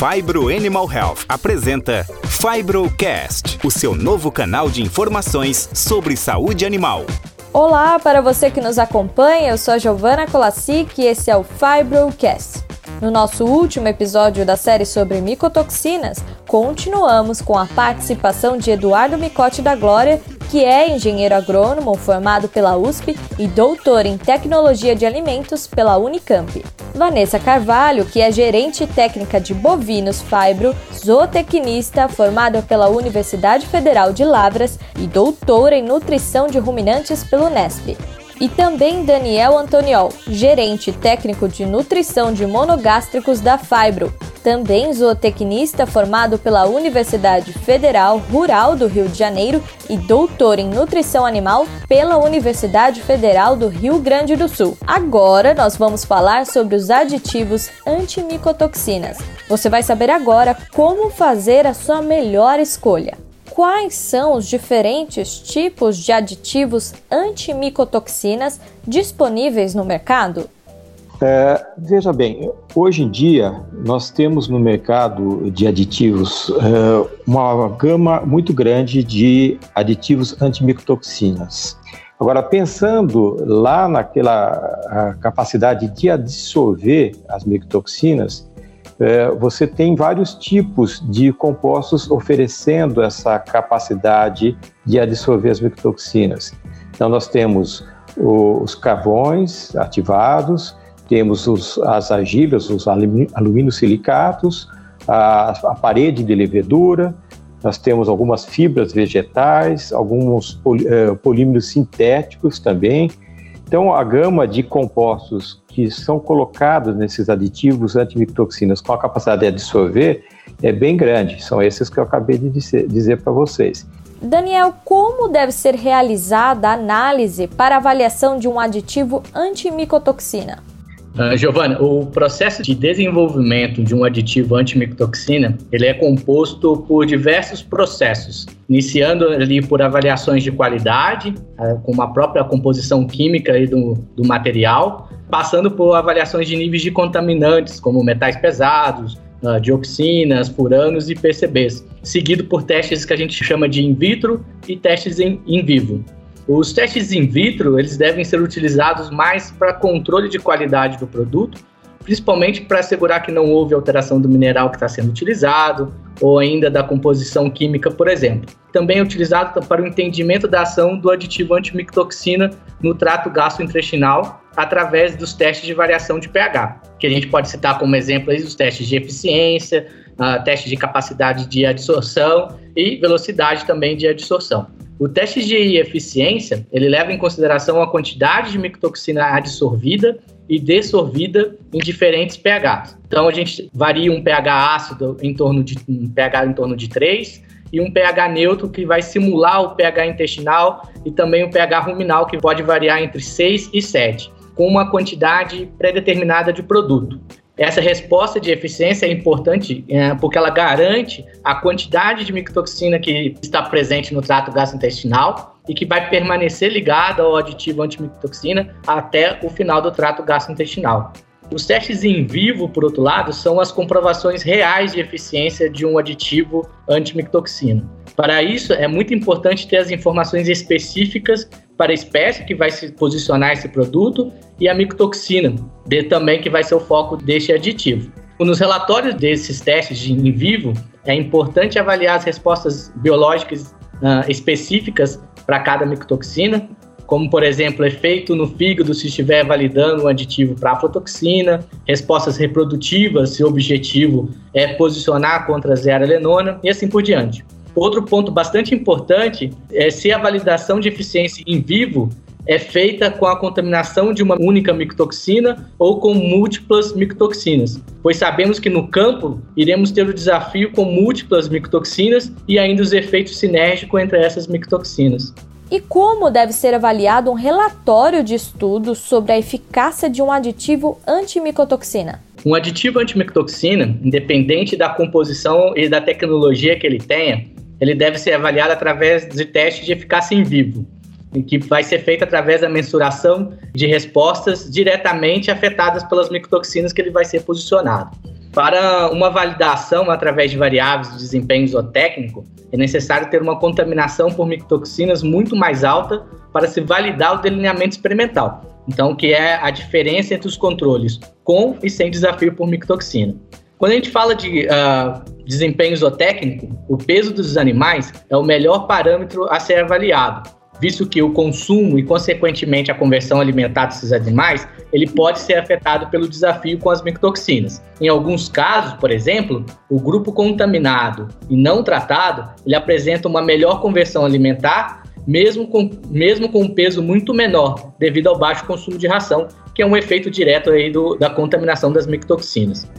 Fibro Animal Health apresenta Fibrocast, o seu novo canal de informações sobre saúde animal. Olá para você que nos acompanha, eu sou a Giovana Colassic e esse é o Fibrocast. No nosso último episódio da série sobre micotoxinas, continuamos com a participação de Eduardo Micote da Glória, que é engenheiro agrônomo formado pela USP e doutor em tecnologia de alimentos pela Unicamp. Vanessa Carvalho, que é gerente técnica de bovinos Fibro, zootecnista formada pela Universidade Federal de Lavras e doutora em nutrição de ruminantes pelo Nesp e também Daniel Antoniol, gerente técnico de nutrição de monogástricos da Fibro, também zootecnista formado pela Universidade Federal Rural do Rio de Janeiro e doutor em nutrição animal pela Universidade Federal do Rio Grande do Sul. Agora nós vamos falar sobre os aditivos antimicotoxinas. Você vai saber agora como fazer a sua melhor escolha quais são os diferentes tipos de aditivos antimicotoxinas disponíveis no mercado? É, veja bem, hoje em dia nós temos no mercado de aditivos é, uma gama muito grande de aditivos antimicotoxinas. Agora, pensando lá naquela capacidade de absorver as micotoxinas, é, você tem vários tipos de compostos oferecendo essa capacidade de absorver as micotoxinas. Então, nós temos os carvões ativados, temos os, as argilas, os alumínio silicatos, a, a, parede de levedura, nós temos algumas fibras vegetais, alguns poli, uh, polímeros sintéticos também, então, a gama de compostos que são colocados nesses aditivos antimicotoxinas com a capacidade de absorver é bem grande. São esses que eu acabei de dizer, dizer para vocês. Daniel, como deve ser realizada a análise para avaliação de um aditivo antimicotoxina? Uh, o processo de desenvolvimento de um aditivo antimicotoxina, ele é composto por diversos processos, iniciando ali por avaliações de qualidade, uh, com uma própria composição química do, do material, passando por avaliações de níveis de contaminantes, como metais pesados, uh, dioxinas, furanos e PCBs, seguido por testes que a gente chama de in vitro e testes em, vivo. Os testes in vitro, eles devem ser utilizados mais para controle de qualidade do produto, principalmente para assegurar que não houve alteração do mineral que está sendo utilizado, ou ainda da composição química, por exemplo. Também é utilizado para o entendimento da ação do aditivo antimictoxina no trato gastrointestinal através dos testes de variação de pH, que a gente pode citar como exemplo aí os testes de eficiência, uh, testes de capacidade de adsorção e velocidade também de adsorção. O teste de eficiência, ele leva em consideração a quantidade de micotoxina absorvida e dessorvida em diferentes pHs. Então a gente varia um pH ácido em torno de um pH em torno de 3 e um pH neutro que vai simular o pH intestinal e também o pH ruminal que pode variar entre 6 e 7, com uma quantidade pré-determinada de produto. Essa resposta de eficiência é importante é, porque ela garante a quantidade de micotoxina que está presente no trato gastrointestinal e que vai permanecer ligada ao aditivo antimicotoxina até o final do trato gastrointestinal. Os testes em vivo, por outro lado, são as comprovações reais de eficiência de um aditivo antimicotoxina. Para isso, é muito importante ter as informações específicas para a espécie que vai se posicionar esse produto e a micotoxina, de, também que vai ser o foco deste aditivo. Nos relatórios desses testes de in vivo, é importante avaliar as respostas biológicas uh, específicas para cada micotoxina, como, por exemplo, efeito no fígado se estiver validando um aditivo para aflatoxina, respostas reprodutivas se o objetivo é posicionar contra a zearalenona e assim por diante. Outro ponto bastante importante é se a validação de eficiência em vivo é feita com a contaminação de uma única micotoxina ou com múltiplas micotoxinas, pois sabemos que no campo iremos ter o desafio com múltiplas micotoxinas e ainda os efeitos sinérgicos entre essas micotoxinas. E como deve ser avaliado um relatório de estudos sobre a eficácia de um aditivo antimicotoxina? Um aditivo antimicotoxina, independente da composição e da tecnologia que ele tenha, ele deve ser avaliado através de testes de eficácia em vivo, que vai ser feito através da mensuração de respostas diretamente afetadas pelas micotoxinas que ele vai ser posicionado. Para uma validação através de variáveis de desempenho zootécnico, é necessário ter uma contaminação por micotoxinas muito mais alta para se validar o delineamento experimental. Então, que é a diferença entre os controles com e sem desafio por micotoxina. Quando a gente fala de uh, desempenho zootécnico, o peso dos animais é o melhor parâmetro a ser avaliado, visto que o consumo e, consequentemente, a conversão alimentar desses animais, ele pode ser afetado pelo desafio com as micotoxinas. Em alguns casos, por exemplo, o grupo contaminado e não tratado, ele apresenta uma melhor conversão alimentar, mesmo com, mesmo com um peso muito menor, devido ao baixo consumo de ração, que é um efeito direto aí do, da contaminação das micotoxinas.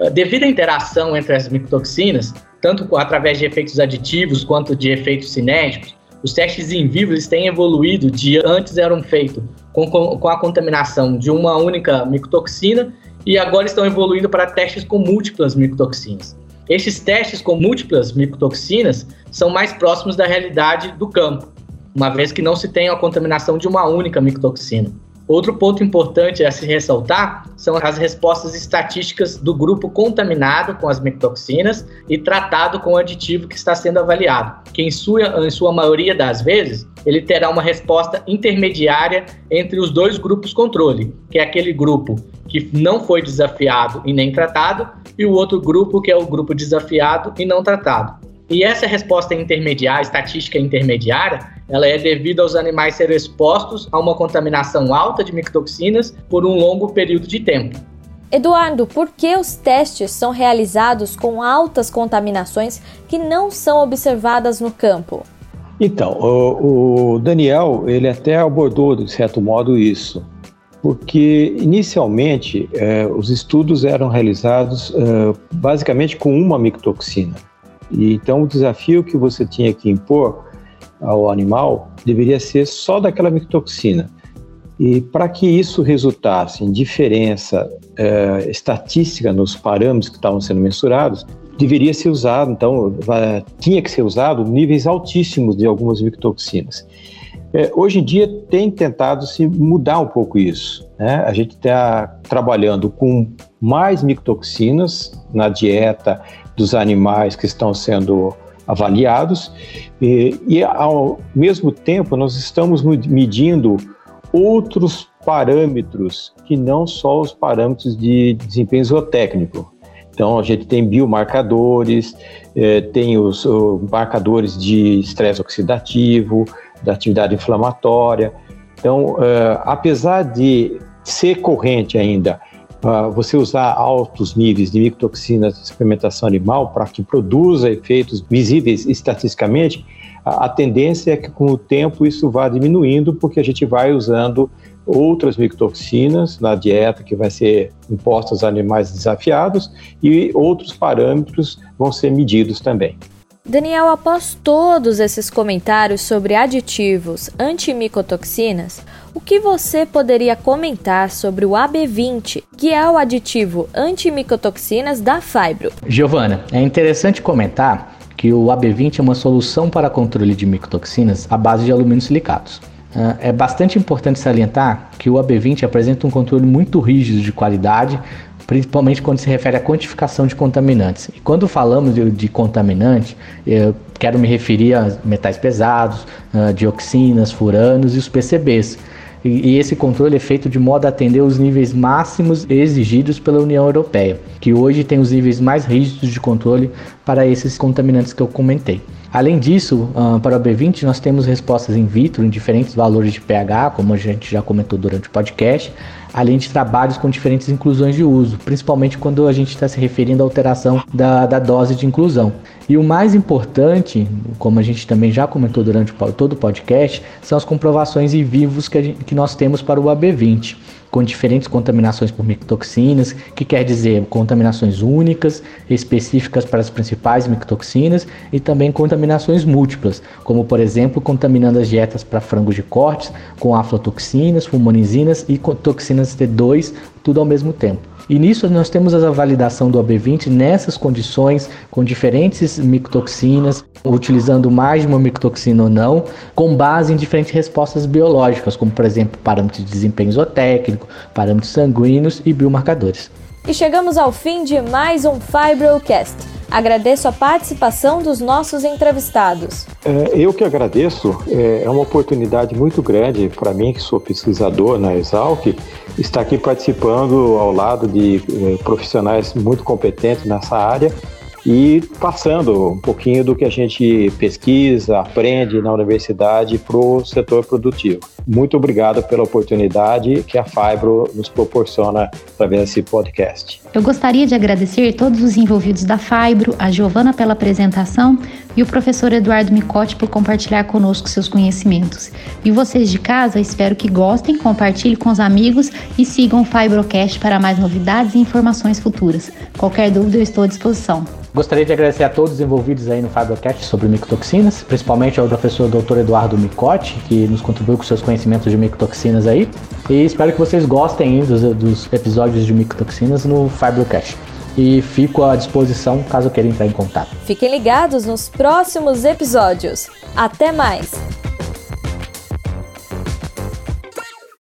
Ah, devido à interação entre as micotoxinas, tanto através de efeitos aditivos quanto de efeitos cinéticos, os testes em vivo têm evoluído de antes eram feitos com, com, a contaminação de uma única micotoxina e agora estão evoluindo para testes com múltiplas micotoxinas. Estes testes com múltiplas micotoxinas são mais próximos da realidade do campo, uma vez que não se tem a contaminação de uma única micotoxina. Outro ponto importante a se ressaltar são as respostas estatísticas do grupo contaminado com as micotoxinas e tratado com o aditivo que está sendo avaliado, que em sua, em sua maioria das vezes ele terá uma resposta intermediária entre os dois grupos controle, que é aquele grupo que não foi desafiado e nem tratado, e o outro grupo que é o grupo desafiado e não tratado. E essa resposta intermediária, estatística intermediária, ela é devido aos animais serem expostos a uma contaminação alta de micotoxinas por um longo período de tempo. Eduardo, por que os testes são realizados com altas contaminações que não são observadas no campo? Então, o, o Daniel, ele até abordou, de certo modo, isso porque inicialmente eh, os estudos eram realizados eh, basicamente com uma micotoxina. E, então o desafio que você tinha que impor ao animal deveria ser só daquela micotoxina. E para que isso resultasse em diferença é, estatística nos parâmetros que estavam sendo mensurados, deveria ser usado, então, tinha que ser usado níveis altíssimos de algumas micotoxinas. É, hoje em dia tem tentado se mudar um pouco isso. Né? A gente está trabalhando com mais micotoxinas na dieta dos animais que estão sendo avaliados e, e, ao mesmo tempo nós estamos medindo outros parâmetros que não só os parâmetros de desempenho zootécnico. Então a gente tem biomarcadores, eh, tem os, os marcadores de estresse oxidativo, da atividade inflamatória. Então, eh, apesar de ser corrente ainda uh, você usar altos níveis de micotoxinas de suplementação animal para que produza efeitos visíveis estatisticamente, a, a tendência é que com o tempo isso vá diminuindo, porque a gente vai usando outras micotoxinas na dieta que vai ser imposta aos animais desafiados e outros parâmetros vão ser medidos também. Daniel, após todos esses comentários sobre aditivos antimicotoxinas, o que você poderia comentar sobre o AB20, que é o aditivo antimicotoxinas da Fibro? Giovana, é interessante comentar que o AB20 é uma solução para controle de micotoxinas à base de alumínio silicatos. Ah, é bastante importante salientar que o AB20 apresenta um controle muito rígido de qualidade, principalmente quando se refere à quantificação de contaminantes. E quando falamos de, de contaminante, eu quero me referir a metais pesados, dioxinas, furanos e os PCBs. E esse controle é feito de modo a atender os níveis máximos exigidos pela União Europeia, que hoje tem os níveis mais rígidos de controle para esses contaminantes que eu comentei. Além disso, uh, para o B20 nós temos respostas in vitro em diferentes valores de pH, como a gente já comentou durante o podcast, além de trabalhos com diferentes inclusões de uso, principalmente quando a gente está se referindo à alteração da, da dose de inclusão. E o mais importante, como a gente também já comentou durante todo o podcast, são as comprovações em vivos que, gente, que nós temos para o AB20 com diferentes contaminações por micotoxinas, que quer dizer contaminações únicas, específicas para as principais micotoxinas e também contaminações múltiplas, como por exemplo contaminando as dietas para frangos de cortes com aflatoxinas, fumonizinas e toxinas T2, tudo ao mesmo tempo. E nisso nós temos a validação do AB20 nessas condições, com diferentes micotoxinas, utilizando mais de uma micotoxina ou não, com base em diferentes respostas biológicas, como por exemplo parâmetros de desempenho zootécnico, parâmetros sanguíneos e biomarcadores. E chegamos ao fim de mais um Fibrocast. Agradeço a participação dos nossos entrevistados. É, eu que agradeço. É, é uma oportunidade muito grande para mim, que sou pesquisador na Exalc, estar aqui participando ao lado de é, profissionais muito competentes nessa área e passando um pouquinho do que a gente pesquisa, aprende na universidade para o setor produtivo. Muito obrigado pela oportunidade que a Fibro nos proporciona através desse podcast. Eu gostaria de agradecer todos os envolvidos da Fibro, a Giovana pela apresentação e o professor Eduardo Micotti por compartilhar conosco seus conhecimentos. E vocês de casa, espero que gostem, compartilhem com os amigos e sigam o Fibrocast para mais novidades e informações futuras. Qualquer dúvida, eu estou à disposição. Gostaria de agradecer a todos os envolvidos aí no Fibrocast sobre micotoxinas, principalmente ao professor Dr. Eduardo Micotti, que nos contribuiu com seus conhecimentos de micotoxinas aí. E espero que vocês gostem dos, dos episódios de micotoxinas no Fibrocast. E fico à disposição caso queiram entrar em contato. Fiquem ligados nos próximos episódios. Até mais!